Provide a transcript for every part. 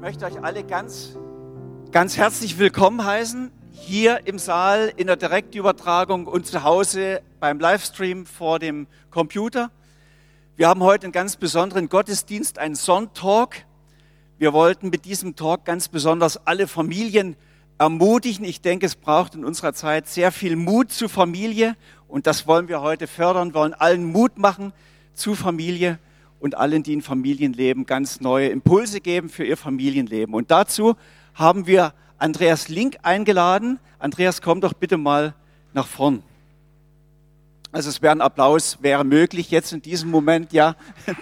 möchte euch alle ganz, ganz herzlich willkommen heißen. Hier im Saal, in der Direktübertragung und zu Hause beim Livestream vor dem Computer. Wir haben heute einen ganz besonderen Gottesdienst, einen Sonntag. Wir wollten mit diesem Talk ganz besonders alle Familien ermutigen. Ich denke, es braucht in unserer Zeit sehr viel Mut zu Familie und das wollen wir heute fördern, wollen allen Mut machen zu Familie und allen, die in Familien leben, ganz neue Impulse geben für ihr Familienleben. Und dazu haben wir Andreas Link eingeladen. Andreas, komm doch bitte mal nach vorn. Also es wäre ein Applaus, wäre möglich jetzt in diesem Moment, ja.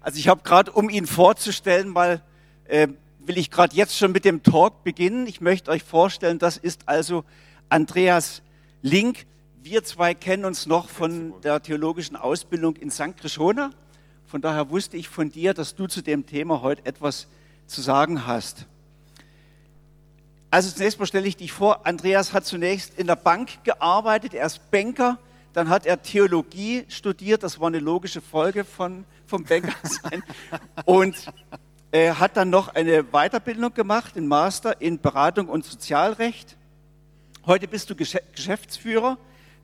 Also ich habe gerade, um ihn vorzustellen, mal äh, will ich gerade jetzt schon mit dem Talk beginnen. Ich möchte euch vorstellen, das ist also Andreas Link. Wir zwei kennen uns noch von der theologischen Ausbildung in St. Krishona. Von daher wusste ich von dir, dass du zu dem Thema heute etwas zu sagen hast. Also zunächst mal stelle ich dich vor, Andreas hat zunächst in der Bank gearbeitet, er ist Banker, dann hat er Theologie studiert, das war eine logische Folge von, vom Bankersein. Und er hat dann noch eine Weiterbildung gemacht, den Master in Beratung und Sozialrecht. Heute bist du Geschäftsführer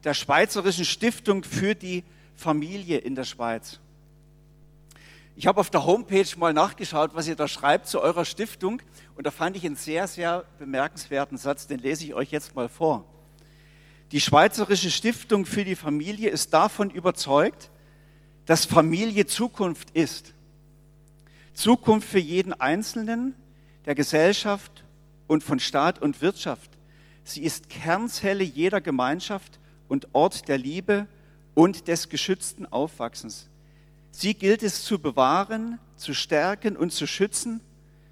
der Schweizerischen Stiftung für die Familie in der Schweiz. Ich habe auf der Homepage mal nachgeschaut, was ihr da schreibt zu eurer Stiftung und da fand ich einen sehr, sehr bemerkenswerten Satz, den lese ich euch jetzt mal vor. Die Schweizerische Stiftung für die Familie ist davon überzeugt, dass Familie Zukunft ist. Zukunft für jeden Einzelnen, der Gesellschaft und von Staat und Wirtschaft. Sie ist Kernzelle jeder Gemeinschaft und Ort der Liebe und des geschützten Aufwachsens. Sie gilt es zu bewahren, zu stärken und zu schützen.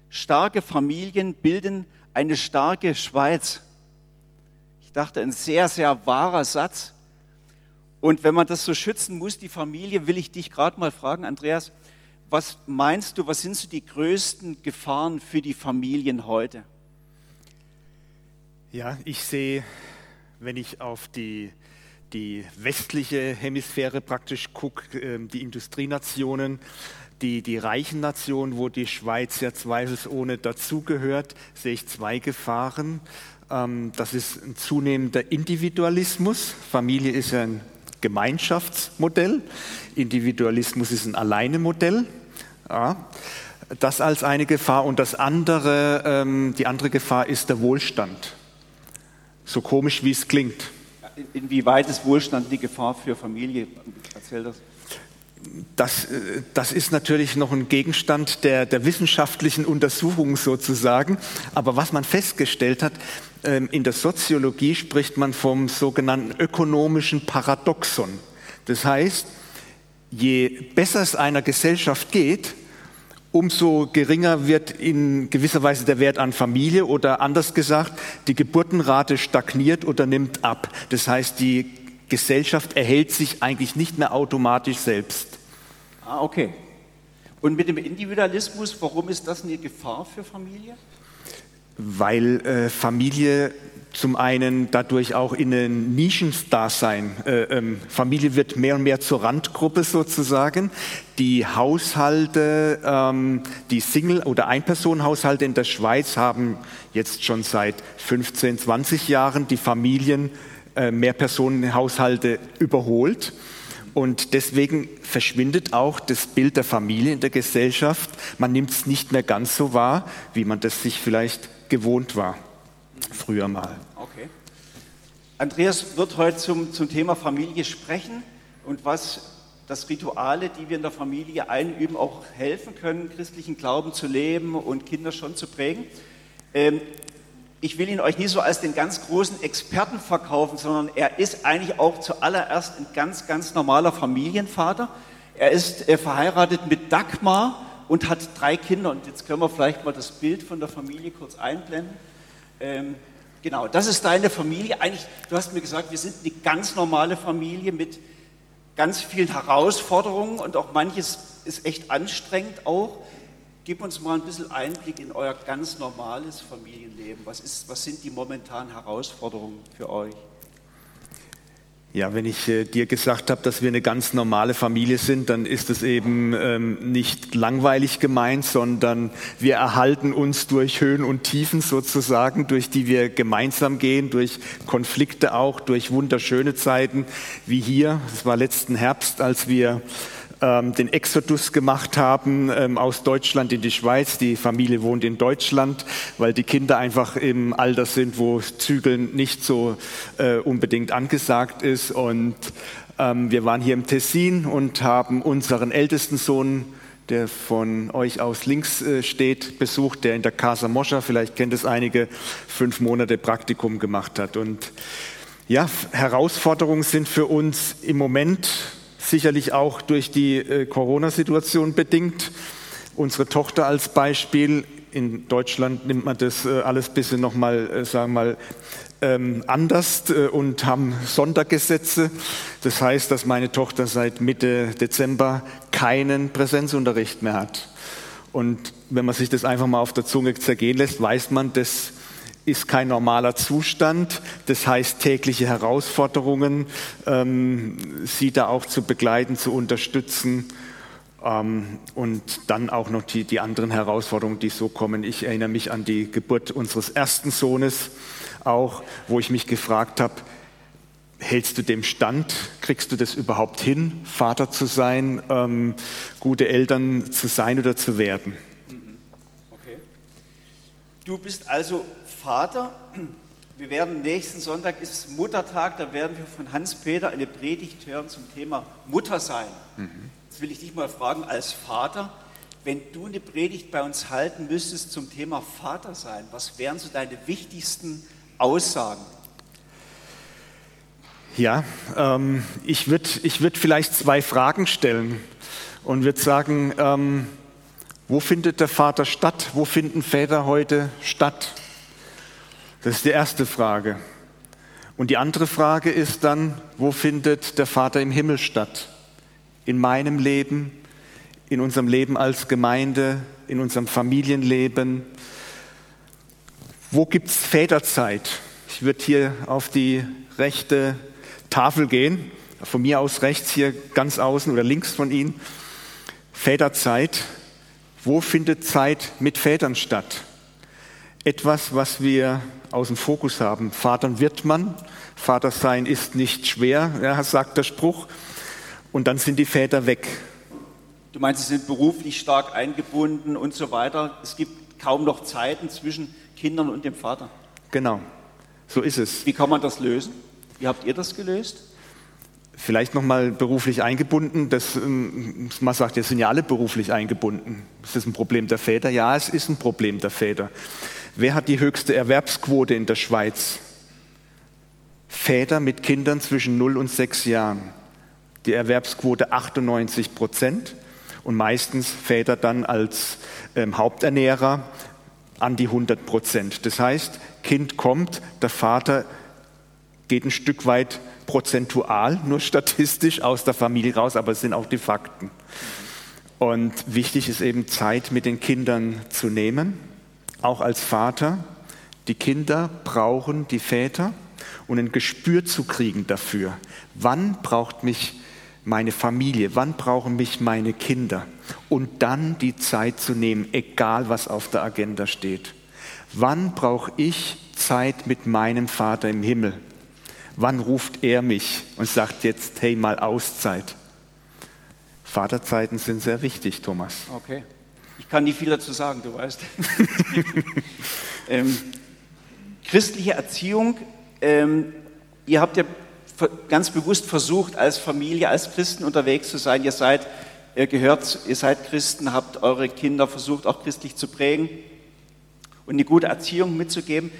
Starke Familien bilden eine starke Schweiz. Ich dachte, ein sehr, sehr wahrer Satz. Und wenn man das so schützen muss, die Familie, will ich dich gerade mal fragen, Andreas, was meinst du, was sind so die größten Gefahren für die Familien heute? Ja, ich sehe, wenn ich auf die die westliche Hemisphäre praktisch guckt, ähm, die Industrienationen, die, die reichen Nationen, wo die Schweiz ja zweifelsohne dazugehört, sehe ich zwei Gefahren. Ähm, das ist ein zunehmender Individualismus. Familie ist ein Gemeinschaftsmodell. Individualismus ist ein Alleinemodell. Ja, das als eine Gefahr. Und das andere, ähm, die andere Gefahr ist der Wohlstand. So komisch, wie es klingt inwieweit ist Wohlstand die Gefahr für Familie? Erzähl das. Das, äh, das, ist natürlich noch ein Gegenstand der, der, wissenschaftlichen Untersuchung sozusagen. Aber was man festgestellt hat, ähm, in der Soziologie spricht man vom sogenannten ökonomischen Paradoxon. Das heißt, je besser es einer Gesellschaft geht, umso geringer wird in gewisser Weise der Wert an Familie oder anders gesagt, die Geburtenrate stagniert oder nimmt ab. Das heißt, die Gesellschaft erhält sich eigentlich nicht mehr automatisch selbst. Ah, okay. Und mit dem Individualismus, warum ist das eine Gefahr für Familie? Weil äh, Familie zum einen dadurch auch in ein Nischendasein. Äh, ähm, Familie wird mehr und mehr zur Randgruppe sozusagen. Die Haushalte, ähm, die Single- oder Einpersonenhaushalte in der Schweiz haben jetzt schon seit 15, 20 Jahren die Familien äh, Mehrpersonenhaushalte überholt. Und deswegen verschwindet auch das Bild der Familie in der Gesellschaft. Man nimmt es nicht mehr ganz so wahr, wie man das sich vielleicht gewohnt war früher mal. Okay. Andreas wird heute zum, zum Thema Familie sprechen und was das Rituale, die wir in der Familie einüben, auch helfen können, christlichen Glauben zu leben und Kinder schon zu prägen. Ähm, ich will ihn euch nie so als den ganz großen Experten verkaufen, sondern er ist eigentlich auch zuallererst ein ganz, ganz normaler Familienvater. Er ist äh, verheiratet mit Dagmar und hat drei Kinder. Und jetzt können wir vielleicht mal das Bild von der Familie kurz einblenden. Ähm, genau, das ist deine Familie. Eigentlich, du hast mir gesagt, wir sind eine ganz normale Familie mit ganz vielen Herausforderungen und auch manches ist echt anstrengend auch. Gib uns mal ein bisschen Einblick in euer ganz normales Familienleben. Was, ist, was sind die momentanen Herausforderungen für euch? Ja, wenn ich äh, dir gesagt habe, dass wir eine ganz normale Familie sind, dann ist es eben ähm, nicht langweilig gemeint, sondern wir erhalten uns durch Höhen und Tiefen sozusagen, durch die wir gemeinsam gehen, durch Konflikte auch, durch wunderschöne Zeiten wie hier. Es war letzten Herbst, als wir ähm, den Exodus gemacht haben ähm, aus Deutschland in die Schweiz. Die Familie wohnt in Deutschland, weil die Kinder einfach im Alter sind, wo Zügeln nicht so äh, unbedingt angesagt ist. Und ähm, wir waren hier im Tessin und haben unseren ältesten Sohn der von euch aus links äh, steht, besucht, der in der Casa Moscha, vielleicht kennt es einige, fünf Monate Praktikum gemacht hat. Und ja, Herausforderungen sind für uns im Moment sicherlich auch durch die äh, Corona-Situation bedingt. Unsere Tochter als Beispiel, in Deutschland nimmt man das äh, alles ein bisschen nochmal, äh, sagen wir mal, ähm, anders und haben Sondergesetze. Das heißt, dass meine Tochter seit Mitte Dezember keinen Präsenzunterricht mehr hat. Und wenn man sich das einfach mal auf der Zunge zergehen lässt, weiß man, dass ist kein normaler Zustand. Das heißt, tägliche Herausforderungen, ähm, sie da auch zu begleiten, zu unterstützen. Ähm, und dann auch noch die, die anderen Herausforderungen, die so kommen. Ich erinnere mich an die Geburt unseres ersten Sohnes auch, wo ich mich gefragt habe, hältst du dem Stand? Kriegst du das überhaupt hin, Vater zu sein, ähm, gute Eltern zu sein oder zu werden? Okay. Du bist also Vater. Wir werden nächsten Sonntag ist Muttertag, da werden wir von Hans-Peter eine Predigt hören zum Thema Muttersein. Mhm. Jetzt will ich dich mal fragen, als Vater, wenn du eine Predigt bei uns halten müsstest zum Thema Vatersein, was wären so deine wichtigsten Aussagen? Ja, ähm, ich würde ich würd vielleicht zwei Fragen stellen und würde sagen, ähm, wo findet der Vater statt? Wo finden Väter heute statt? Das ist die erste Frage. Und die andere Frage ist dann, wo findet der Vater im Himmel statt? In meinem Leben, in unserem Leben als Gemeinde, in unserem Familienleben. Wo gibt es Väterzeit? Ich würde hier auf die rechte Tafel gehen, von mir aus rechts hier ganz außen oder links von Ihnen. Väterzeit. Wo findet Zeit mit Vätern statt? Etwas, was wir aus dem Fokus haben. Vatern wird man, Vater sein ist nicht schwer, ja, sagt der Spruch. Und dann sind die Väter weg. Du meinst, sie sind beruflich stark eingebunden und so weiter. Es gibt kaum noch Zeiten zwischen Kindern und dem Vater. Genau, so ist es. Wie kann man das lösen? Wie habt ihr das gelöst? Vielleicht nochmal beruflich eingebunden. Das, ähm, man sagt, wir sind ja alle beruflich eingebunden. Ist das ein Problem der Väter? Ja, es ist ein Problem der Väter. Wer hat die höchste Erwerbsquote in der Schweiz? Väter mit Kindern zwischen 0 und 6 Jahren. Die Erwerbsquote 98 Prozent und meistens Väter dann als ähm, Haupternährer an die 100 Prozent. Das heißt, Kind kommt, der Vater geht ein Stück weit prozentual, nur statistisch aus der Familie raus, aber es sind auch die Fakten. Und wichtig ist eben Zeit mit den Kindern zu nehmen auch als Vater, die Kinder brauchen die Väter und ein Gespür zu kriegen dafür, wann braucht mich meine Familie, wann brauchen mich meine Kinder und dann die Zeit zu nehmen, egal was auf der Agenda steht. Wann brauche ich Zeit mit meinem Vater im Himmel? Wann ruft er mich und sagt jetzt, hey, mal Auszeit? Vaterzeiten sind sehr wichtig, Thomas. Okay. Ich kann nicht viel dazu sagen, du weißt. ähm, christliche Erziehung, ähm, ihr habt ja ganz bewusst versucht, als Familie, als Christen unterwegs zu sein. Ihr seid, ihr gehört, ihr seid Christen, habt eure Kinder versucht, auch christlich zu prägen und eine gute Erziehung mitzugeben.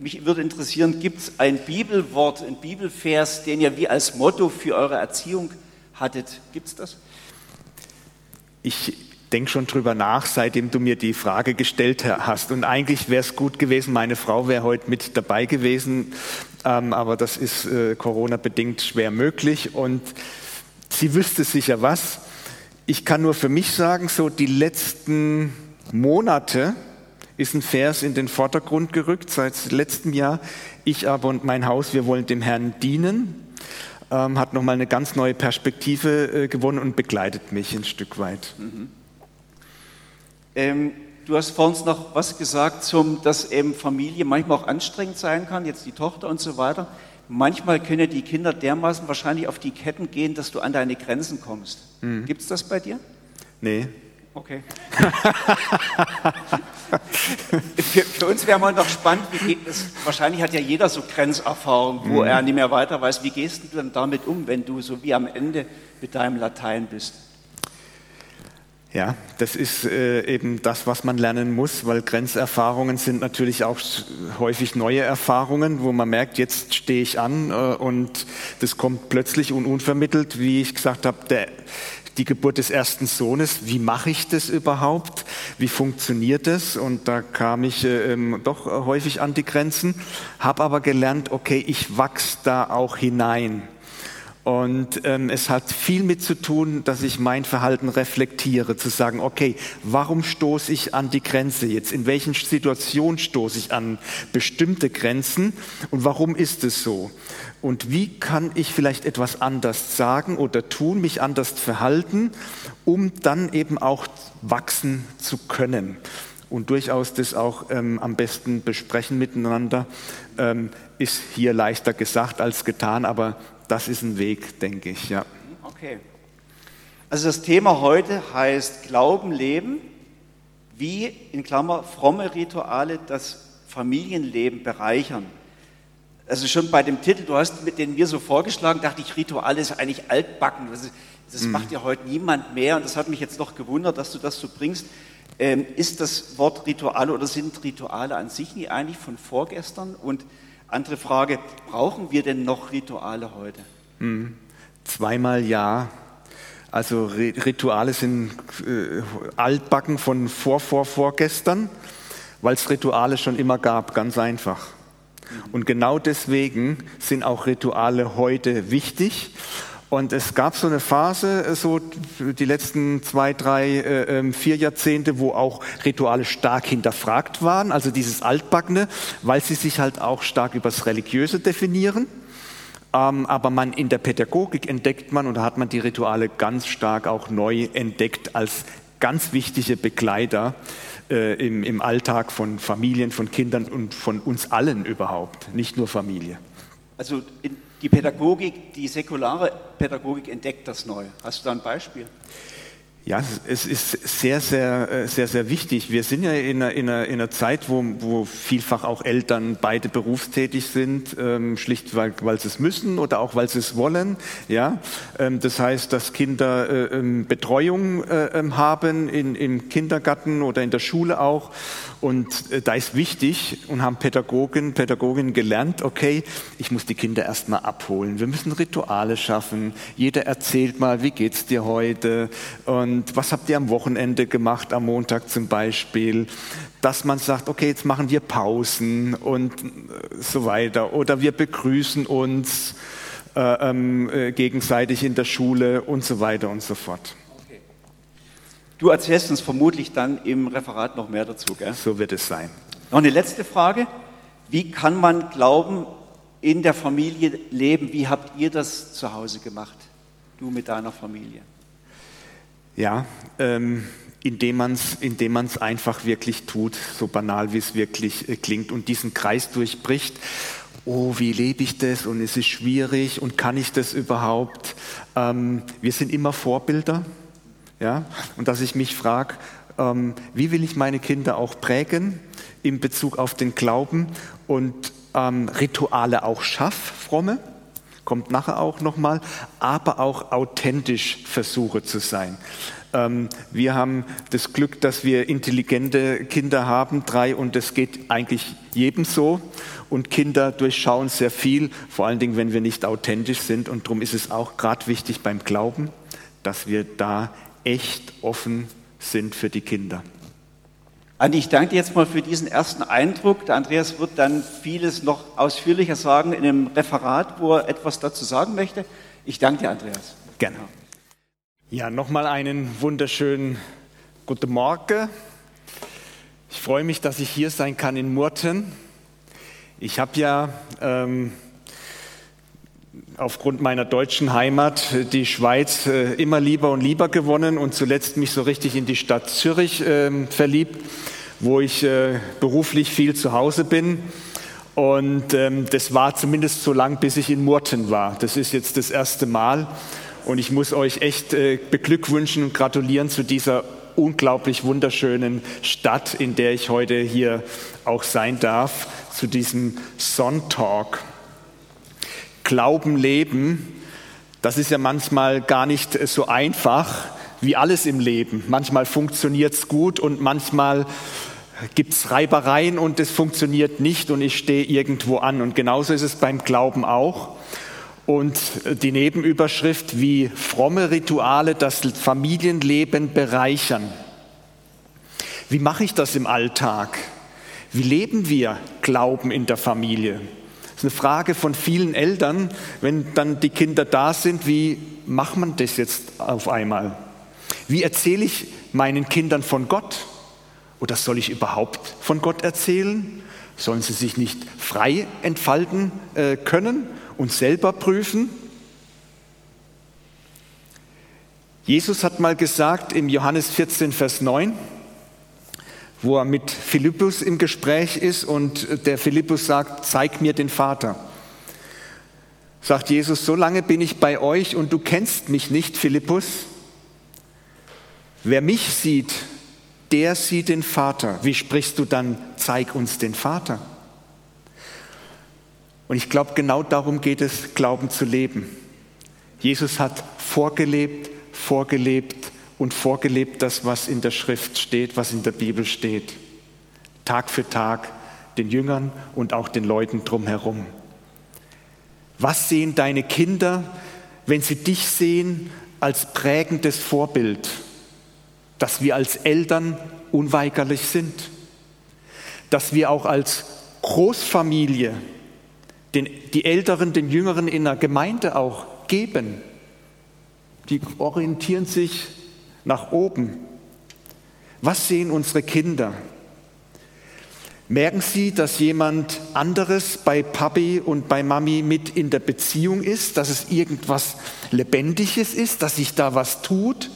Mich würde interessieren, gibt es ein Bibelwort, ein Bibelvers, den ihr wie als Motto für eure Erziehung hattet? Gibt es das? Ich denke schon drüber nach, seitdem du mir die Frage gestellt hast. Und eigentlich wäre es gut gewesen, meine Frau wäre heute mit dabei gewesen, ähm, aber das ist äh, Corona-bedingt schwer möglich. Und sie wüsste sicher was. Ich kann nur für mich sagen, so die letzten Monate ist ein Vers in den Vordergrund gerückt seit letztem Jahr. Ich aber und mein Haus, wir wollen dem Herrn dienen. ähm, hat nochmal eine ganz neue Perspektive äh, gewonnen und begleitet mich ein Stück weit. Mhm. Ähm, du hast vorhin noch was gesagt, zum, dass eben Familie manchmal auch anstrengend sein kann, jetzt die Tochter und so weiter. Manchmal können die Kinder dermaßen wahrscheinlich auf die Ketten gehen, dass du an deine Grenzen kommst. Mhm. Gibt es das bei dir? Nee. Okay. für, für, uns wäre mal noch spannend, wie geht es, wahrscheinlich hat ja jeder so Grenzerfahrung, wo mhm. er nicht mehr weiter weiß. Wie gehst du dann damit um, wenn du so wie am Ende mit deinem Latein bist? Ja, das ist äh, eben das, was man lernen muss, weil Grenzerfahrungen sind natürlich auch häufig neue Erfahrungen, wo man merkt, jetzt stehe ich an äh, und das kommt plötzlich und unvermittelt, wie ich gesagt habe, die Geburt des ersten Sohnes. Wie mache ich das überhaupt? Wie funktioniert das? Und da kam ich äh, ähm, doch häufig an die Grenzen, habe aber gelernt, okay, ich wachse da auch hinein. Und ähm, es hat viel mit zu tun, dass ich mein Verhalten reflektiere, zu sagen, okay, warum stoße ich an die Grenze jetzt? In welchen Situationen stoße ich an bestimmte Grenzen? Und warum ist es so? Und wie kann ich vielleicht etwas anders sagen oder tun, mich anders verhalten, um dann eben auch wachsen zu können? Und durchaus das auch ähm, am besten besprechen miteinander, ähm, ist hier leichter gesagt als getan, aber das ist ein Weg, denke ich, ja. Okay. Also das Thema heute heißt Glauben leben, wie in Klammer fromme Rituale das Familienleben bereichern. Also schon bei dem Titel, du hast mit den mir so vorgeschlagen, dachte ich, Rituale ist eigentlich altbacken. Das, das mhm. macht ja heute niemand mehr und das hat mich jetzt noch gewundert, dass du das so bringst. Ähm, ist das Wort Rituale oder sind Rituale an sich nie eigentlich von vorgestern? Und andere Frage, brauchen wir denn noch Rituale heute? Mhm. Zweimal ja. Also Rituale sind äh, altbacken von vor, vor, vorgestern, weil es Rituale schon immer gab, ganz einfach. Und genau deswegen sind auch Rituale heute wichtig. Und es gab so eine Phase, so die letzten zwei, drei, äh, ähm, vier Jahrzehnte, wo auch Rituale stark hinterfragt waren, also dieses Altbackene, weil sie sich halt auch stark übers Religiöse definieren. Ähm, aber man in der Pädagogik entdeckt man, und hat man die Rituale ganz stark auch neu entdeckt als ganz wichtige Begleiter äh, im, Alltag von Familien, von Kindern und von uns allen überhaupt, nicht nur Familie. Also die Pädagogik, die säkulare Pädagogik entdeckt das neu. Hast du da ein Beispiel? Ja, es ist sehr, sehr, äh, sehr, sehr wichtig. Wir sind ja in einer, in einer, in einer Zeit, wo, wo vielfach auch Eltern beide berufstätig sind, ähm, schlicht weil, weil sie es müssen oder auch weil sie es wollen. Ja, ähm, das heißt, dass Kinder äh, ähm, Betreuung äh, ähm, haben in, im Kindergarten oder in der Schule auch. Und äh, da ist wichtig und haben Pädagogen, Pädagoginnen gelernt, okay, ich muss die Kinder erstmal abholen. Wir müssen Rituale schaffen. Jeder erzählt mal, wie geht's dir heute? Und und was habt ihr am Wochenende gemacht, am Montag zum Beispiel, dass man sagt, okay, jetzt machen wir Pausen und so weiter oder wir begrüßen uns äh, ähm, äh, gegenseitig in der Schule und so weiter und so fort. Okay. Du erzählst uns vermutlich dann im Referat noch mehr dazu, gell? So wird es sein. Noch eine letzte Frage. Wie kann man Glauben in der Familie leben? Wie habt ihr das zu Hause gemacht? Du mit deiner Familie? Ja, ähm, indem man es indem man's einfach wirklich tut, so banal wie es wirklich äh, klingt und diesen Kreis durchbricht. Oh, wie lebe ich das und es ist schwierig und kann ich das überhaupt? Ähm, wir sind immer Vorbilder, ja, und dass ich mich frage, ähm, wie will ich meine Kinder auch prägen in Bezug auf den Glauben und ähm, Rituale auch schaff, fromme, kommt nachher auch nochmal, aber auch authentisch versuche zu sein. Ähm, wir haben das Glück, dass wir intelligente Kinder haben, drei, und das geht eigentlich jedem so. Und Kinder durchschauen sehr viel, vor allen Dingen, wenn wir nicht authentisch sind. Und darum ist es auch gerade wichtig beim Glauben, dass wir da echt offen sind für die Kinder. Andi, ich danke dir jetzt mal für diesen ersten Eindruck. Der Andreas wird dann vieles noch ausführlicher sagen in einem Referat, wo er etwas dazu sagen möchte. Ich danke dir, Andreas. Gerne. Ja, nochmal einen wunderschönen guten Morgen. Ich freue mich, dass ich hier sein kann in Murten. Ich habe ja ähm, aufgrund meiner deutschen Heimat die Schweiz äh, immer lieber und lieber gewonnen und zuletzt mich so richtig in die Stadt Zürich äh, verliebt, wo ich äh, beruflich viel zu Hause bin. Und ähm, das war zumindest so lang, bis ich in Murten war. Das ist jetzt das erste Mal. Und ich muss euch echt äh, beglückwünschen und gratulieren zu dieser unglaublich wunderschönen Stadt, in der ich heute hier auch sein darf, zu diesem Sonntag. Glauben leben, das ist ja manchmal gar nicht so einfach wie alles im Leben. Manchmal funktioniert es gut und manchmal gibt es Reibereien und es funktioniert nicht und ich stehe irgendwo an. Und genauso ist es beim Glauben auch. Und die Nebenüberschrift, wie fromme Rituale das Familienleben bereichern. Wie mache ich das im Alltag? Wie leben wir Glauben in der Familie? Das ist eine Frage von vielen Eltern, wenn dann die Kinder da sind, wie macht man das jetzt auf einmal? Wie erzähle ich meinen Kindern von Gott? Oder soll ich überhaupt von Gott erzählen? Sollen sie sich nicht frei entfalten äh, können und selber prüfen? Jesus hat mal gesagt im Johannes 14, Vers 9, wo er mit Philippus im Gespräch ist und der Philippus sagt, zeig mir den Vater. Sagt Jesus, so lange bin ich bei euch und du kennst mich nicht, Philippus. Wer mich sieht, der sieht den Vater. Wie sprichst du dann, zeig uns den Vater? Und ich glaube, genau darum geht es, Glauben zu leben. Jesus hat vorgelebt, vorgelebt, und vorgelebt das, was in der Schrift steht, was in der Bibel steht. Tag für Tag den Jüngern und auch den Leuten drumherum. Was sehen deine Kinder, wenn sie dich sehen als prägendes Vorbild, dass wir als Eltern unweigerlich sind, dass wir auch als Großfamilie den, die Älteren, den Jüngeren in der Gemeinde auch geben. Die orientieren sich nach oben. Was sehen unsere Kinder? Merken Sie, dass jemand anderes bei Papi und bei Mami mit in der Beziehung ist, dass es irgendwas Lebendiges ist, dass sich da was tut?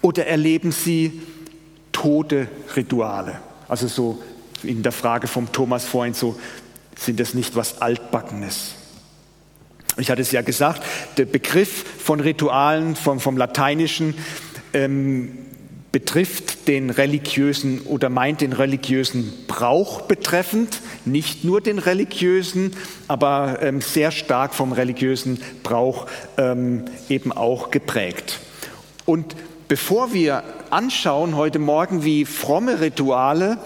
Oder erleben Sie tote Rituale? Also so in der Frage vom Thomas vorhin so, sind das nicht was Altbackenes? Ich hatte es ja gesagt, der Begriff von Ritualen vom, vom Lateinischen ähm, betrifft den religiösen oder meint den religiösen Brauch betreffend, nicht nur den religiösen, aber ähm, sehr stark vom religiösen Brauch ähm, eben auch geprägt. Und bevor wir anschauen heute Morgen, wie fromme Rituale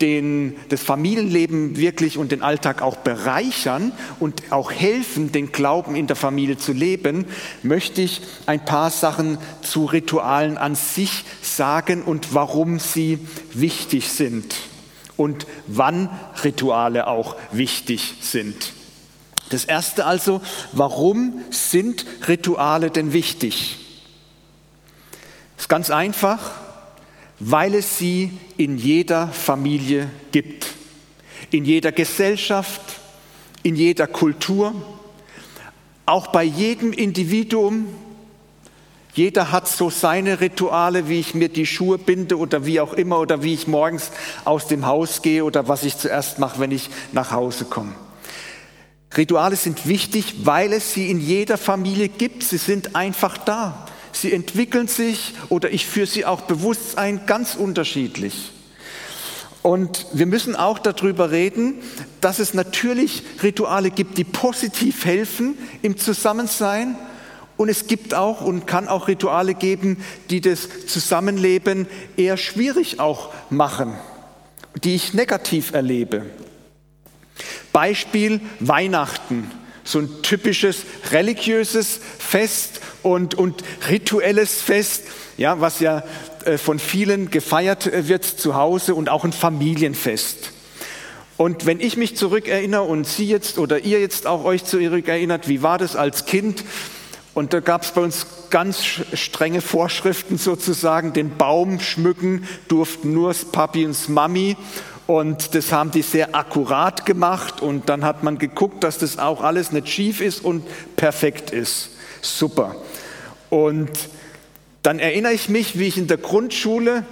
den, das Familienleben wirklich und den Alltag auch bereichern und auch helfen, den Glauben in der Familie zu leben, möchte ich ein paar Sachen zu Ritualen an sich sagen und warum sie wichtig sind und wann Rituale auch wichtig sind. Das Erste also, warum sind Rituale denn wichtig? Das ist ganz einfach, weil es sie in jeder Familie gibt, in jeder Gesellschaft, in jeder Kultur, auch bei jedem Individuum. Jeder hat so seine Rituale, wie ich mir die Schuhe binde oder wie auch immer oder wie ich morgens aus dem Haus gehe oder was ich zuerst mache, wenn ich nach Hause komme. Rituale sind wichtig, weil es sie in jeder Familie gibt. Sie sind einfach da. Sie entwickeln sich oder ich führe sie auch bewusst ein, ganz unterschiedlich. Und wir müssen auch darüber reden, dass es natürlich Rituale gibt, die positiv helfen im Zusammensein. Und es gibt auch und kann auch Rituale geben, die das Zusammenleben eher schwierig auch machen, die ich negativ erlebe. Beispiel Weihnachten so ein typisches religiöses Fest und, und rituelles Fest, ja, was ja äh, von vielen gefeiert äh, wird zu Hause und auch ein Familienfest. Und wenn ich mich zurückerinnere und Sie jetzt oder ihr jetzt auch euch zurückerinnert, wie war das als Kind? Und da gab es bei uns ganz strenge Vorschriften sozusagen. Den Baum schmücken durften nur Papi und Mami Und das haben die sehr akkurat gemacht und dann hat man geguckt, dass das auch alles nicht schief ist und perfekt ist. Super. Und dann erinnere ich mich, wie ich in der Grundschule,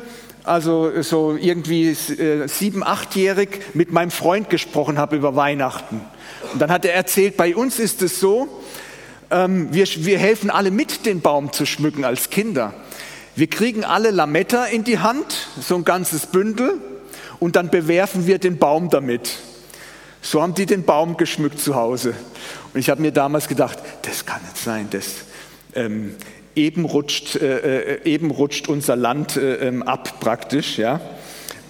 also so irgendwie äh, sieben, achtjährig, mit meinem Freund gesprochen habe über Weihnachten. Und dann hat er erzählt, bei uns ist es so, ähm, wir, wir helfen alle mit, den Baum zu schmücken als Kinder. Wir kriegen alle Lametta in die Hand, so ein ganzes Bündel, und dann bewerfen wir den Baum damit. So haben die den Baum geschmückt zu Hause. Und ich habe mir damals gedacht, das kann nicht sein, das ähm, eben, rutscht, äh, äh, eben rutscht unser Land äh, ähm, ab praktisch. Ja?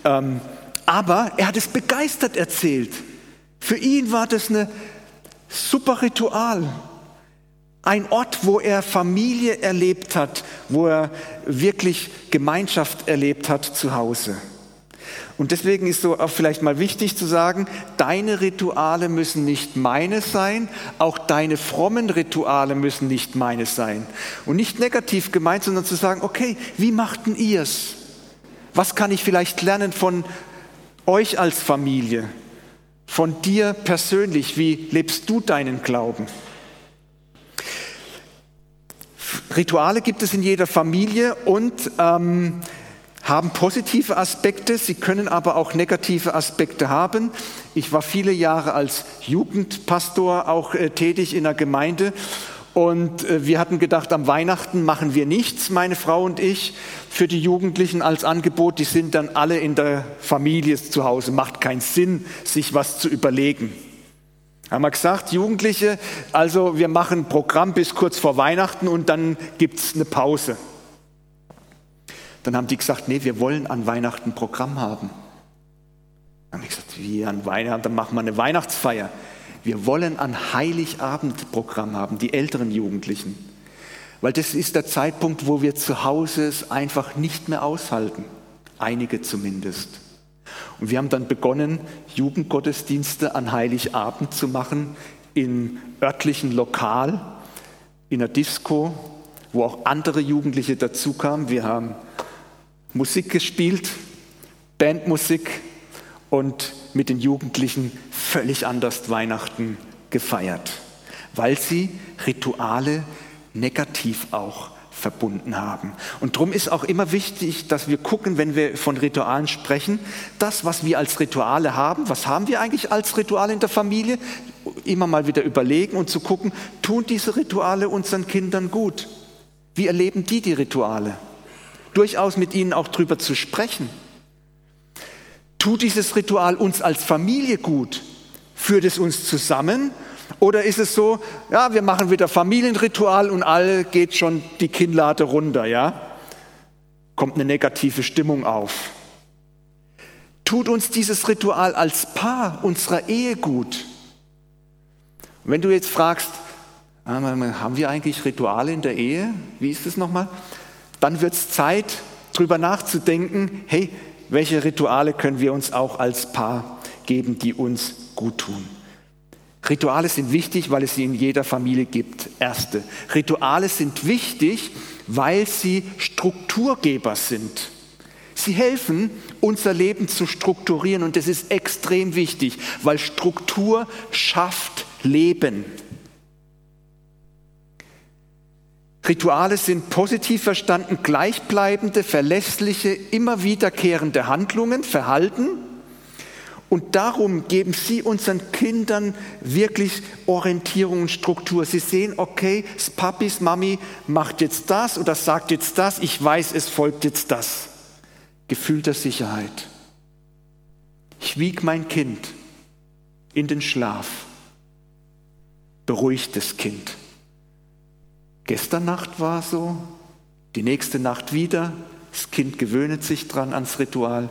Ähm, aber er hat es begeistert erzählt. Für ihn war das eine super Ritual. Ein Ort, wo er Familie erlebt hat, wo er wirklich Gemeinschaft erlebt hat zu Hause. Und deswegen ist so auch vielleicht mal wichtig zu sagen, deine Rituale müssen nicht meine sein, auch deine frommen Rituale müssen nicht meine sein. Und nicht negativ gemeint, sondern zu sagen, okay, wie machten ihr's? Was kann ich vielleicht lernen von euch als Familie? Von dir persönlich? Wie lebst du deinen Glauben? Rituale gibt es in jeder Familie und ähm, haben positive Aspekte, sie können aber auch negative Aspekte haben. Ich war viele Jahre als Jugendpastor auch äh, tätig in der Gemeinde und äh, wir hatten gedacht, am Weihnachten machen wir nichts, meine Frau und ich, für die Jugendlichen als Angebot. Die sind dann alle in der Familie zu Hause. Macht keinen Sinn, sich was zu überlegen. Haben wir gesagt, Jugendliche, also wir machen Programm bis kurz vor Weihnachten und dann gibt es eine Pause. Dann haben die gesagt, nee, wir wollen an Weihnachten Programm haben. Dann habe ich gesagt, wie an Weihnachten, dann machen wir eine Weihnachtsfeier. Wir wollen an Heiligabend Programm haben, die älteren Jugendlichen. Weil das ist der Zeitpunkt, wo wir zu Hause es einfach nicht mehr aushalten. Einige zumindest. Und wir haben dann begonnen, Jugendgottesdienste an Heiligabend zu machen, im örtlichen Lokal, in der Disco, wo auch andere Jugendliche dazukamen. Wir haben Musik gespielt, Bandmusik und mit den Jugendlichen völlig anders Weihnachten gefeiert, weil sie Rituale negativ auch verbunden haben. Und darum ist auch immer wichtig, dass wir gucken, wenn wir von Ritualen sprechen, das, was wir als Rituale haben, was haben wir eigentlich als Rituale in der Familie, immer mal wieder überlegen und zu gucken, tun diese Rituale unseren Kindern gut? Wie erleben die die Rituale? Durchaus mit ihnen auch drüber zu sprechen. Tut dieses Ritual uns als Familie gut? Führt es uns zusammen? Oder ist es so, ja, wir machen wieder Familienritual und all geht schon die Kinnlade runter, ja? Kommt eine negative Stimmung auf. Tut uns dieses Ritual als Paar unserer Ehe gut? Und wenn du jetzt fragst, ah, haben wir eigentlich Rituale in der Ehe? Wie ist es nochmal? Dann wird es Zeit, darüber nachzudenken, hey, welche Rituale können wir uns auch als Paar geben, die uns gut tun. Rituale sind wichtig, weil es sie in jeder Familie gibt. Erste. Rituale sind wichtig, weil sie Strukturgeber sind. Sie helfen, unser Leben zu strukturieren und das ist extrem wichtig, weil Struktur schafft Leben. Rituale sind positiv verstanden gleichbleibende, verlässliche, immer wiederkehrende Handlungen, Verhalten. Und darum geben sie unseren Kindern wirklich Orientierung und Struktur. Sie sehen, okay, Papis, Mami macht jetzt das oder sagt jetzt das, ich weiß, es folgt jetzt das. Gefühl der Sicherheit. Ich wieg mein Kind in den Schlaf. Beruhigt das Kind. Gestern Nacht war so, die nächste Nacht wieder. Das Kind gewöhnt sich dran ans Ritual.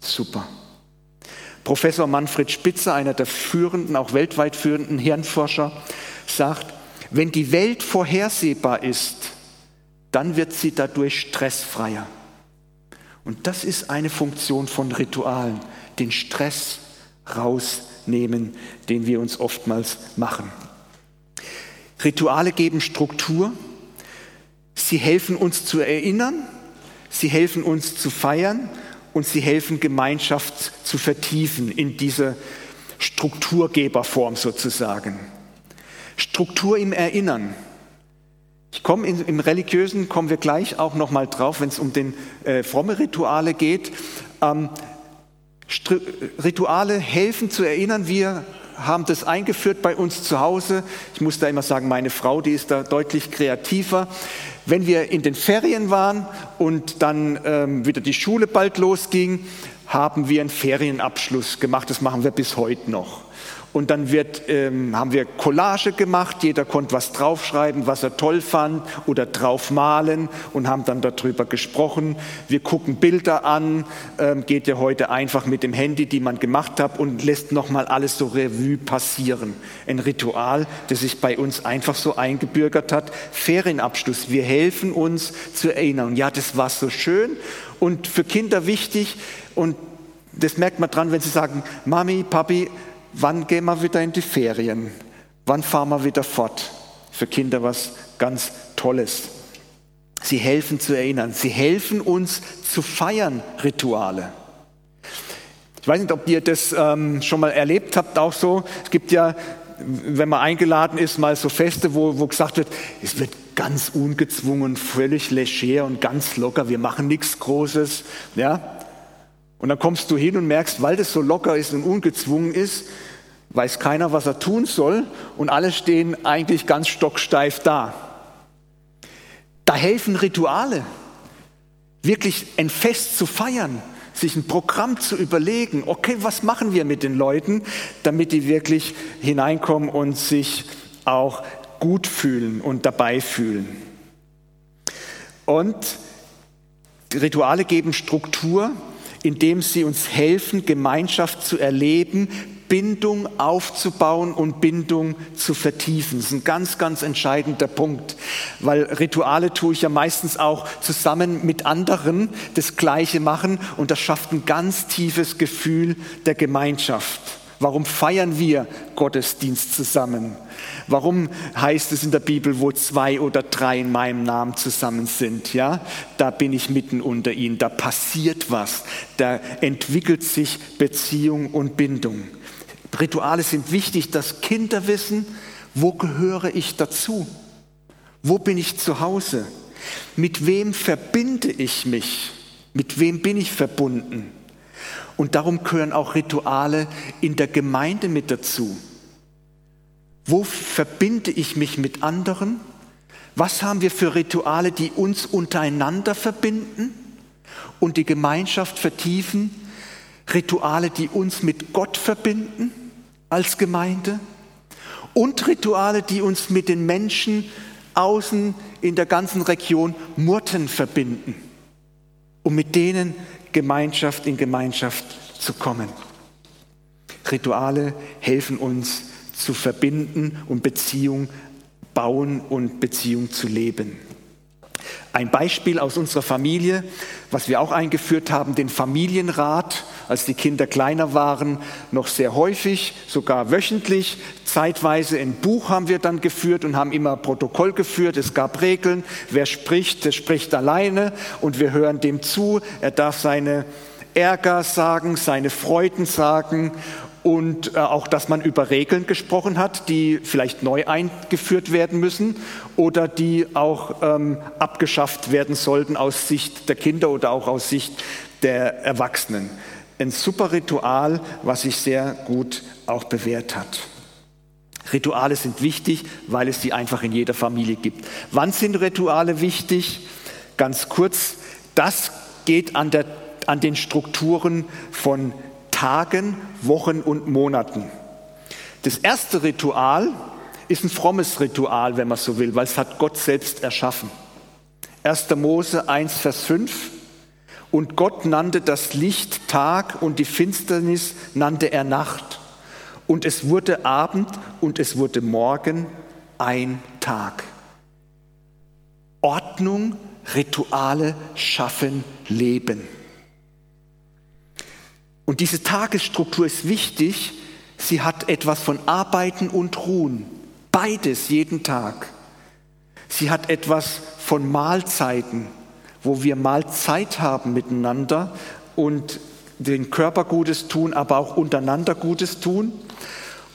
Super. Professor Manfred Spitzer, einer der führenden, auch weltweit führenden Hirnforscher, sagt, wenn die Welt vorhersehbar ist, dann wird sie dadurch stressfreier. Und das ist eine Funktion von Ritualen, den Stress rausnehmen, den wir uns oftmals machen. Rituale geben Struktur, sie helfen uns zu erinnern, sie helfen uns zu feiern und sie helfen, Gemeinschaft zu vertiefen in diese Strukturgeberform sozusagen. Struktur im Erinnern. Ich komme im Religiösen kommen wir gleich auch noch mal drauf, wenn es um den äh, fromme Rituale geht. Ähm, Rituale helfen zu erinnern. Wir haben das eingeführt bei uns zu Hause. Ich muss da immer sagen, meine Frau, die ist da deutlich kreativer. Wenn wir in den Ferien waren und dann ähm, wieder die Schule bald losging, haben wir einen Ferienabschluss gemacht. Das machen wir bis heute noch. Und dann wird, ähm, haben wir Collage gemacht, jeder konnte was draufschreiben, was er toll fand oder draufmalen und haben dann darüber gesprochen. Wir gucken Bilder an, ähm, geht ja heute einfach mit dem Handy, die man gemacht hat und lässt nochmal alles so Revue passieren. Ein Ritual, das sich bei uns einfach so eingebürgert hat. Ferienabschluss, wir helfen uns zu erinnern. Ja, das war so schön und für Kinder wichtig und das merkt man dran, wenn sie sagen, Mami, Papi, wann gehen wir wieder in die Ferien? Wann fahren wir wieder fort? Für Kinder was ganz Tolles. Sie helfen zu erinnern. Sie helfen uns zu feiern, Rituale. Ich weiß nicht, ob ihr das ähm, schon mal erlebt habt, auch so. Es gibt ja, wenn man eingeladen ist, mal so Feste, wo, wo gesagt wird, es wird ganz ungezwungen, völlig leger und ganz locker. Wir machen nichts Großes. Ja? Und dann kommst du hin und merkst, weil das so locker ist und ungezwungen ist, weiß keiner, was er tun soll und alle stehen eigentlich ganz stocksteif da. Da helfen Rituale, wirklich ein Fest zu feiern, sich ein Programm zu überlegen, okay, was machen wir mit den Leuten, damit die wirklich hineinkommen und sich auch gut fühlen und dabei fühlen. Und Rituale geben Struktur, indem sie uns helfen, Gemeinschaft zu erleben, Bindung aufzubauen und Bindung zu vertiefen. Das ist ein ganz, ganz entscheidender Punkt, weil Rituale tue ich ja meistens auch zusammen mit anderen das Gleiche machen und das schafft ein ganz tiefes Gefühl der Gemeinschaft. Warum feiern wir Gottesdienst zusammen? Warum heißt es in der Bibel, wo zwei oder drei in meinem Namen zusammen sind? Ja, da bin ich mitten unter ihnen. Da passiert was. Da entwickelt sich Beziehung und Bindung. Rituale sind wichtig, dass Kinder wissen, wo gehöre ich dazu? Wo bin ich zu Hause? Mit wem verbinde ich mich? Mit wem bin ich verbunden? Und darum gehören auch Rituale in der Gemeinde mit dazu. Wo verbinde ich mich mit anderen? Was haben wir für Rituale, die uns untereinander verbinden und die Gemeinschaft vertiefen? Rituale, die uns mit Gott verbinden als Gemeinde und Rituale, die uns mit den Menschen außen in der ganzen Region Murten verbinden, um mit denen Gemeinschaft in Gemeinschaft zu kommen. Rituale helfen uns zu verbinden und Beziehung bauen und Beziehung zu leben. Ein Beispiel aus unserer Familie, was wir auch eingeführt haben, den Familienrat, als die Kinder kleiner waren, noch sehr häufig, sogar wöchentlich. Zeitweise ein Buch haben wir dann geführt und haben immer Protokoll geführt. Es gab Regeln. Wer spricht, der spricht alleine und wir hören dem zu. Er darf seine Ärger sagen, seine Freuden sagen und äh, auch, dass man über Regeln gesprochen hat, die vielleicht neu eingeführt werden müssen oder die auch ähm, abgeschafft werden sollten aus Sicht der Kinder oder auch aus Sicht der Erwachsenen. Ein super Ritual, was sich sehr gut auch bewährt hat. Rituale sind wichtig, weil es sie einfach in jeder Familie gibt. Wann sind Rituale wichtig? Ganz kurz, das geht an, der, an den Strukturen von Tagen, Wochen und Monaten. Das erste Ritual ist ein frommes Ritual, wenn man so will, weil es hat Gott selbst erschaffen. 1. Mose 1, Vers 5. Und Gott nannte das Licht Tag und die Finsternis nannte er Nacht. Und es wurde Abend und es wurde Morgen ein Tag. Ordnung, Rituale schaffen Leben. Und diese Tagesstruktur ist wichtig. Sie hat etwas von Arbeiten und Ruhen. Beides jeden Tag. Sie hat etwas von Mahlzeiten, wo wir mal Zeit haben miteinander und den Körper Gutes tun, aber auch untereinander Gutes tun.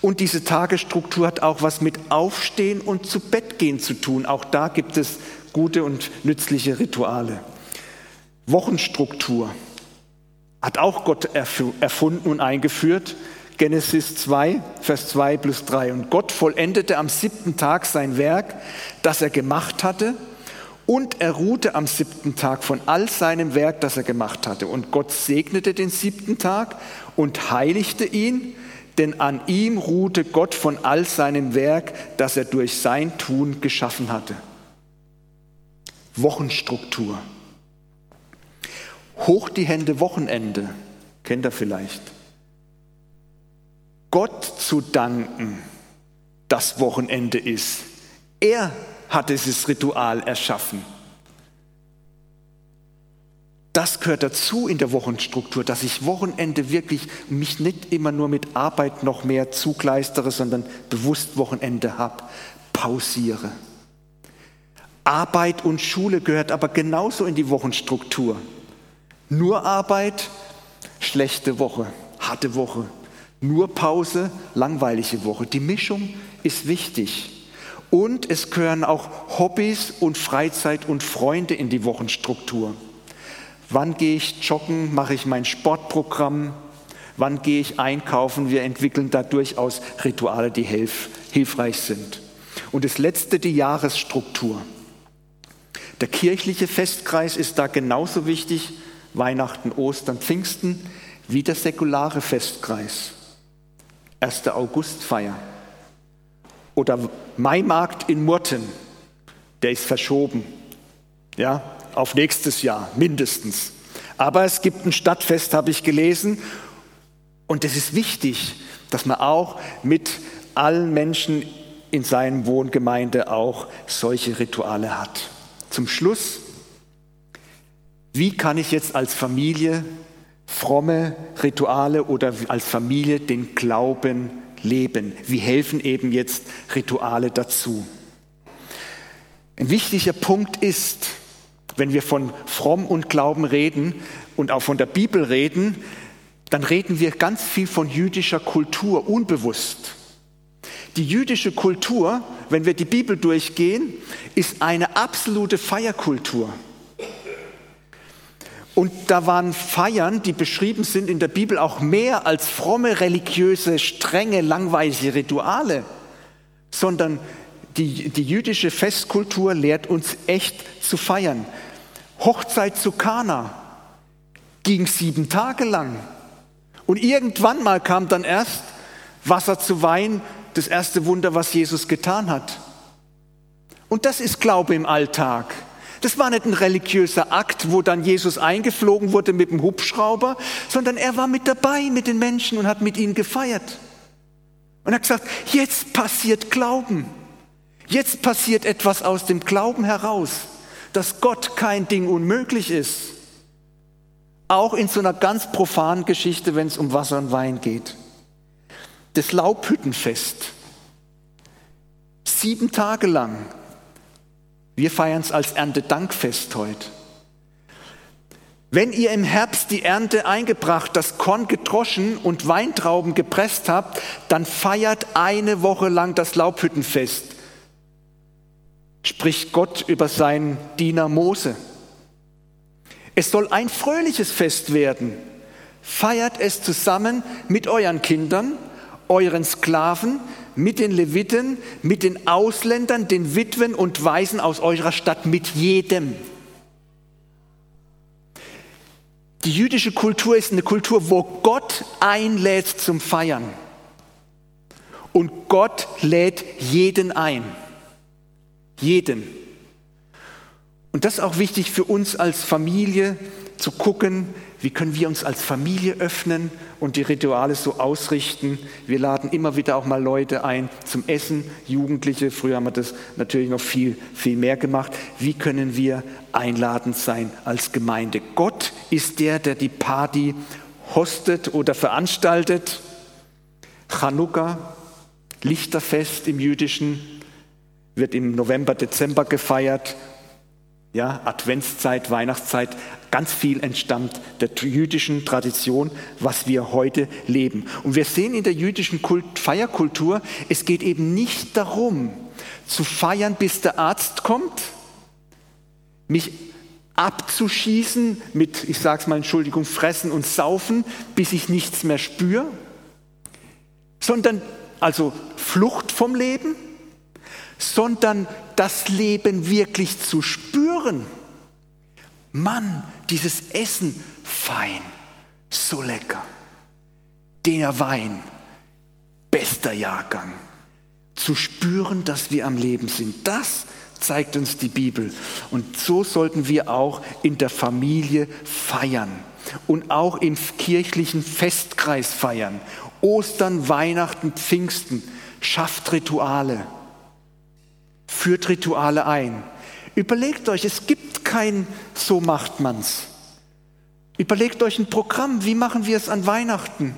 Und diese Tagesstruktur hat auch was mit Aufstehen und zu Bett gehen zu tun. Auch da gibt es gute und nützliche Rituale. Wochenstruktur hat auch Gott erfunden und eingeführt. Genesis 2, Vers 2 plus 3. Und Gott vollendete am siebten Tag sein Werk, das er gemacht hatte, und er ruhte am siebten Tag von all seinem Werk, das er gemacht hatte. Und Gott segnete den siebten Tag und heiligte ihn, denn an ihm ruhte Gott von all seinem Werk, das er durch sein Tun geschaffen hatte. Wochenstruktur. Hoch die Hände Wochenende, kennt ihr vielleicht. Gott zu danken, das Wochenende ist. Er hat dieses Ritual erschaffen. Das gehört dazu in der Wochenstruktur, dass ich Wochenende wirklich mich nicht immer nur mit Arbeit noch mehr zugleistere, sondern bewusst Wochenende habe, pausiere. Arbeit und Schule gehört aber genauso in die Wochenstruktur. Nur Arbeit, schlechte Woche, harte Woche. Nur Pause, langweilige Woche. Die Mischung ist wichtig. Und es gehören auch Hobbys und Freizeit und Freunde in die Wochenstruktur. Wann gehe ich joggen? Mache ich mein Sportprogramm? Wann gehe ich einkaufen? Wir entwickeln da durchaus Rituale, die hilf, hilfreich sind. Und das letzte, die Jahresstruktur. Der kirchliche Festkreis ist da genauso wichtig, Weihnachten, Ostern, Pfingsten, wie der säkulare Festkreis. 1. Augustfeier. Oder Maimarkt in Murten, der ist verschoben. Ja, auf nächstes Jahr mindestens. Aber es gibt ein Stadtfest, habe ich gelesen. Und es ist wichtig, dass man auch mit allen Menschen in seinem Wohngemeinde auch solche Rituale hat. Zum Schluss, wie kann ich jetzt als Familie fromme Rituale oder als Familie den Glauben leben? Wie helfen eben jetzt Rituale dazu? Ein wichtiger Punkt ist, wenn wir von fromm und Glauben reden und auch von der Bibel reden, dann reden wir ganz viel von jüdischer Kultur, unbewusst. Die jüdische Kultur, wenn wir die Bibel durchgehen, ist eine absolute Feierkultur. Und da waren Feiern, die beschrieben sind in der Bibel, auch mehr als fromme, religiöse, strenge, langweilige Rituale, sondern die, die jüdische Festkultur lehrt uns echt zu feiern. Hochzeit zu Kana ging sieben Tage lang. Und irgendwann mal kam dann erst Wasser zu Wein, das erste Wunder, was Jesus getan hat. Und das ist Glaube im Alltag. Das war nicht ein religiöser Akt, wo dann Jesus eingeflogen wurde mit dem Hubschrauber, sondern er war mit dabei mit den Menschen und hat mit ihnen gefeiert. Und er hat gesagt, jetzt passiert Glauben. Jetzt passiert etwas aus dem Glauben heraus, dass Gott kein Ding unmöglich ist. Auch in so einer ganz profanen Geschichte, wenn es um Wasser und Wein geht. Das Laubhüttenfest. Sieben Tage lang wir feiern es als Erntedankfest heute. Wenn ihr im Herbst die Ernte eingebracht, das Korn gedroschen und Weintrauben gepresst habt, dann feiert eine Woche lang das Laubhüttenfest. Spricht Gott über seinen Diener Mose. Es soll ein fröhliches Fest werden. Feiert es zusammen mit euren Kindern, euren Sklaven, mit den Leviten, mit den Ausländern, den Witwen und Waisen aus eurer Stadt, mit jedem. Die jüdische Kultur ist eine Kultur, wo Gott einlädt zum Feiern. Und Gott lädt jeden ein. Jeden. Und das ist auch wichtig für uns als Familie zu gucken, wie können wir uns als Familie öffnen und die Rituale so ausrichten. Wir laden immer wieder auch mal Leute ein zum Essen, Jugendliche. Früher haben wir das natürlich noch viel, viel mehr gemacht. Wie können wir einladend sein als Gemeinde? Gott ist der, der die Party hostet oder veranstaltet. Chanukka, Lichterfest im Jüdischen, wird im November, Dezember gefeiert. Ja, Adventszeit, Weihnachtszeit, ganz viel entstammt der jüdischen Tradition, was wir heute leben. Und wir sehen in der jüdischen Kult, Feierkultur, es geht eben nicht darum, zu feiern, bis der Arzt kommt, mich abzuschießen mit, ich sage es mal, Entschuldigung, fressen und saufen, bis ich nichts mehr spüre, sondern also Flucht vom Leben, sondern das Leben wirklich zu spüren. Mann, dieses Essen, fein, so lecker. Der Wein, bester Jahrgang. Zu spüren, dass wir am Leben sind. Das zeigt uns die Bibel. Und so sollten wir auch in der Familie feiern und auch im kirchlichen Festkreis feiern. Ostern, Weihnachten, Pfingsten schafft Rituale führt Rituale ein. Überlegt euch, es gibt kein So macht man's. Überlegt euch ein Programm, wie machen wir es an Weihnachten?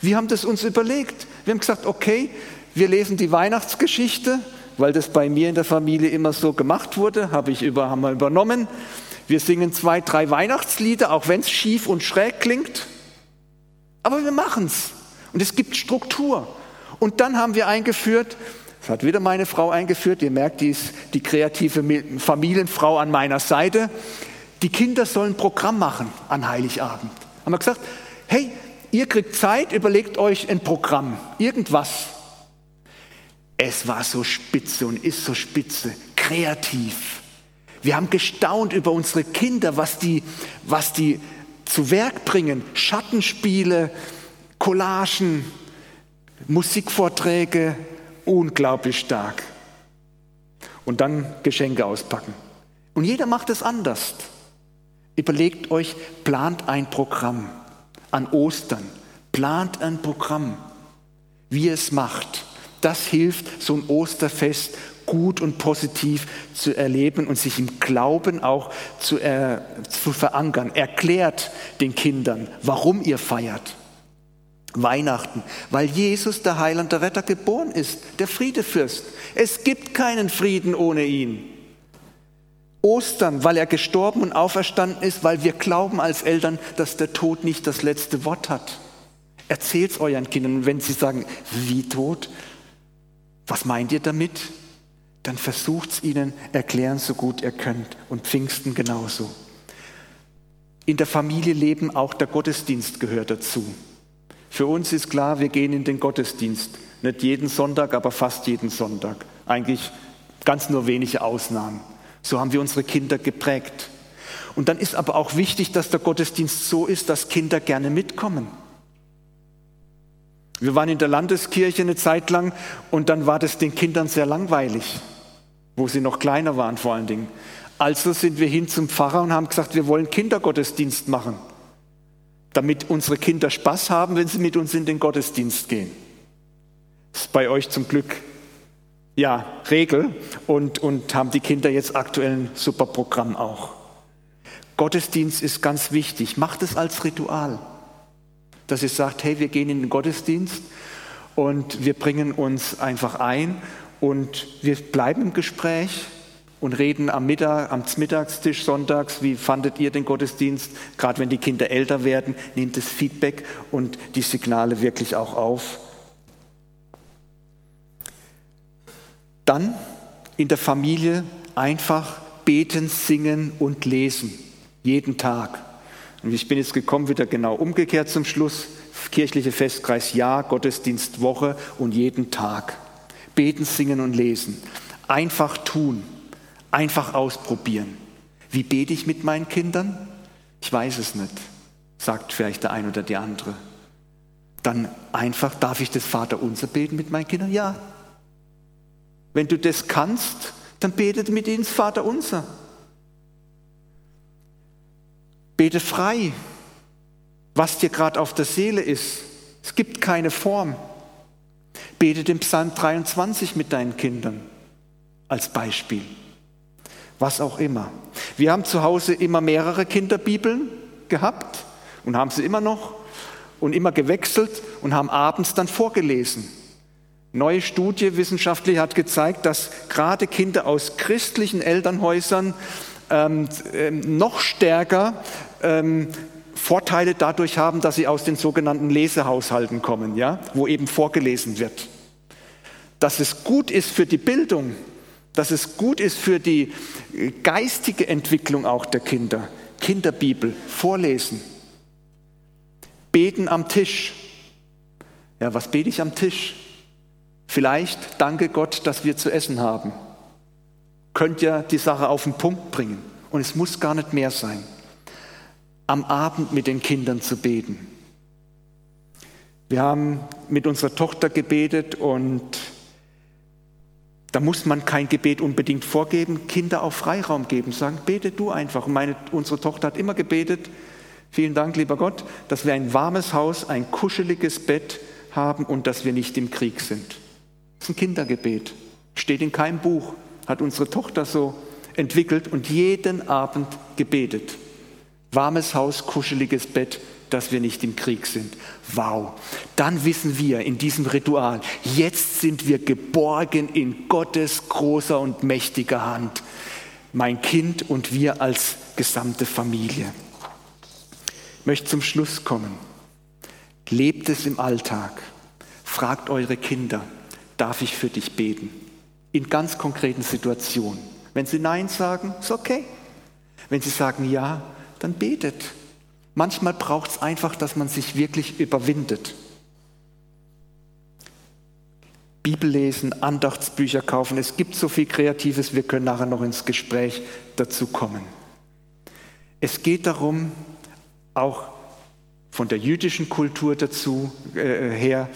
Wir haben das uns überlegt. Wir haben gesagt, okay, wir lesen die Weihnachtsgeschichte, weil das bei mir in der Familie immer so gemacht wurde, habe ich über, haben wir übernommen. Wir singen zwei, drei Weihnachtslieder, auch wenn es schief und schräg klingt. Aber wir machen es. Und es gibt Struktur. Und dann haben wir eingeführt, das hat wieder meine Frau eingeführt. Ihr merkt, die ist die kreative Familienfrau an meiner Seite. Die Kinder sollen Programm machen an Heiligabend. Haben wir gesagt, hey, ihr kriegt Zeit, überlegt euch ein Programm, irgendwas. Es war so spitze und ist so spitze, kreativ. Wir haben gestaunt über unsere Kinder, was die, was die zu Werk bringen. Schattenspiele, Collagen, Musikvorträge, unglaublich stark. Und dann Geschenke auspacken. Und jeder macht es anders. Überlegt euch, plant ein Programm an Ostern. Plant ein Programm, wie ihr es macht. Das hilft, so ein Osterfest gut und positiv zu erleben und sich im Glauben auch zu, äh, zu verankern. Erklärt den Kindern, warum ihr feiert. Weihnachten, weil Jesus, der Heiland, der Retter, geboren ist, der Friedefürst. Es gibt keinen Frieden ohne ihn. Ostern, weil er gestorben und auferstanden ist, weil wir glauben als Eltern, dass der Tod nicht das letzte Wort hat. Erzählt es euren Kindern. Wenn sie sagen, wie tot? Was meint ihr damit? Dann versucht es ihnen erklären, so gut ihr könnt. Und Pfingsten genauso. In der Familie leben auch der Gottesdienst gehört dazu. Für uns ist klar, wir gehen in den Gottesdienst. Nicht jeden Sonntag, aber fast jeden Sonntag. Eigentlich ganz nur wenige Ausnahmen. So haben wir unsere Kinder geprägt. Und dann ist aber auch wichtig, dass der Gottesdienst so ist, dass Kinder gerne mitkommen. Wir waren in der Landeskirche eine Zeit lang und dann war das den Kindern sehr langweilig, wo sie noch kleiner waren vor allen Dingen. Also sind wir hin zum Pfarrer und haben gesagt, wir wollen Kindergottesdienst machen damit unsere Kinder Spaß haben, wenn sie mit uns in den Gottesdienst gehen. Das ist bei euch zum Glück ja Regel und, und haben die Kinder jetzt aktuell ein super Programm auch. Gottesdienst ist ganz wichtig. Macht es als Ritual, dass ihr sagt, hey, wir gehen in den Gottesdienst und wir bringen uns einfach ein und wir bleiben im Gespräch und reden am Mittag, am Mittagstisch sonntags, wie fandet ihr den Gottesdienst? Gerade wenn die Kinder älter werden, nehmt das Feedback und die Signale wirklich auch auf. Dann in der Familie einfach beten, singen und lesen. Jeden Tag. Und ich bin jetzt gekommen, wieder genau umgekehrt zum Schluss. Kirchliche Festkreis ja, Gottesdienst Woche und jeden Tag. Beten, singen und lesen. Einfach tun. Einfach ausprobieren. Wie bete ich mit meinen Kindern? Ich weiß es nicht, sagt vielleicht der eine oder die andere. Dann einfach, darf ich das Vaterunser beten mit meinen Kindern? Ja. Wenn du das kannst, dann betet mit ihnen das Vaterunser. Bete frei, was dir gerade auf der Seele ist. Es gibt keine Form. Bete den Psalm 23 mit deinen Kindern als Beispiel was auch immer. Wir haben zu Hause immer mehrere Kinderbibeln gehabt und haben sie immer noch und immer gewechselt und haben abends dann vorgelesen. Neue Studie wissenschaftlich hat gezeigt, dass gerade Kinder aus christlichen Elternhäusern ähm, ähm, noch stärker ähm, Vorteile dadurch haben, dass sie aus den sogenannten Lesehaushalten kommen, ja, wo eben vorgelesen wird. Dass es gut ist für die Bildung, dass es gut ist für die äh, geistige Entwicklung auch der Kinder. Kinderbibel, vorlesen, beten am Tisch. Ja, was bete ich am Tisch? Vielleicht danke Gott, dass wir zu essen haben. Könnt ja die Sache auf den Punkt bringen. Und es muss gar nicht mehr sein. Am Abend mit den Kindern zu beten. Wir haben mit unserer Tochter gebetet und da muss man kein Gebet unbedingt vorgeben, Kinder auch Freiraum geben, sagen, bete du einfach. Meine, unsere Tochter hat immer gebetet, vielen Dank, lieber Gott, dass wir ein warmes Haus, ein kuscheliges Bett haben und dass wir nicht im Krieg sind. Das ist ein Kindergebet, steht in keinem Buch, hat unsere Tochter so entwickelt und jeden Abend gebetet. Warmes Haus, kuscheliges Bett, dass wir nicht im Krieg sind. Wow. Dann wissen wir in diesem Ritual, jetzt sind wir geborgen in Gottes großer und mächtiger Hand. Mein Kind und wir als gesamte Familie. Ich möchte zum Schluss kommen. Lebt es im Alltag. Fragt eure Kinder, darf ich für dich beten? In ganz konkreten Situationen. Wenn sie Nein sagen, ist okay. Wenn sie sagen Ja, dann betet. Manchmal braucht es einfach, dass man sich wirklich überwindet. Bibel lesen, Andachtsbücher kaufen. Es gibt so viel Kreatives, wir können nachher noch ins Gespräch dazu kommen. Es geht darum, auch von der jüdischen Kultur dazu äh, her,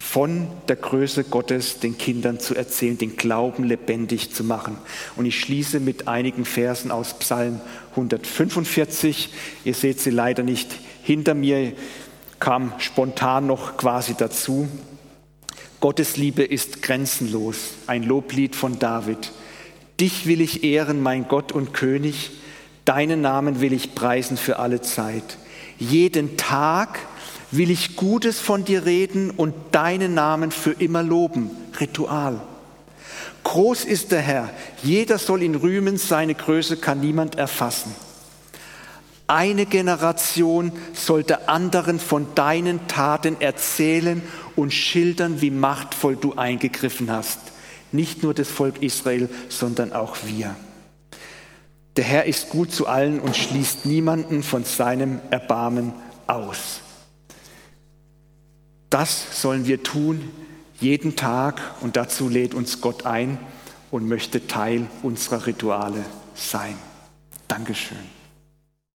von der Größe Gottes den Kindern zu erzählen, den Glauben lebendig zu machen. Und ich schließe mit einigen Versen aus Psalm 145. Ihr seht sie leider nicht hinter mir, kam spontan noch quasi dazu. Gottes Liebe ist grenzenlos, ein Loblied von David. Dich will ich ehren, mein Gott und König, deinen Namen will ich preisen für alle Zeit. Jeden Tag will ich Gutes von dir reden und deinen Namen für immer loben. Ritual. Groß ist der Herr, jeder soll ihn rühmen, seine Größe kann niemand erfassen. Eine Generation sollte anderen von deinen Taten erzählen und schildern, wie machtvoll du eingegriffen hast. Nicht nur das Volk Israel, sondern auch wir. Der Herr ist gut zu allen und schließt niemanden von seinem Erbarmen aus. Das sollen wir tun jeden Tag und dazu lädt uns Gott ein und möchte Teil unserer Rituale sein. Dankeschön.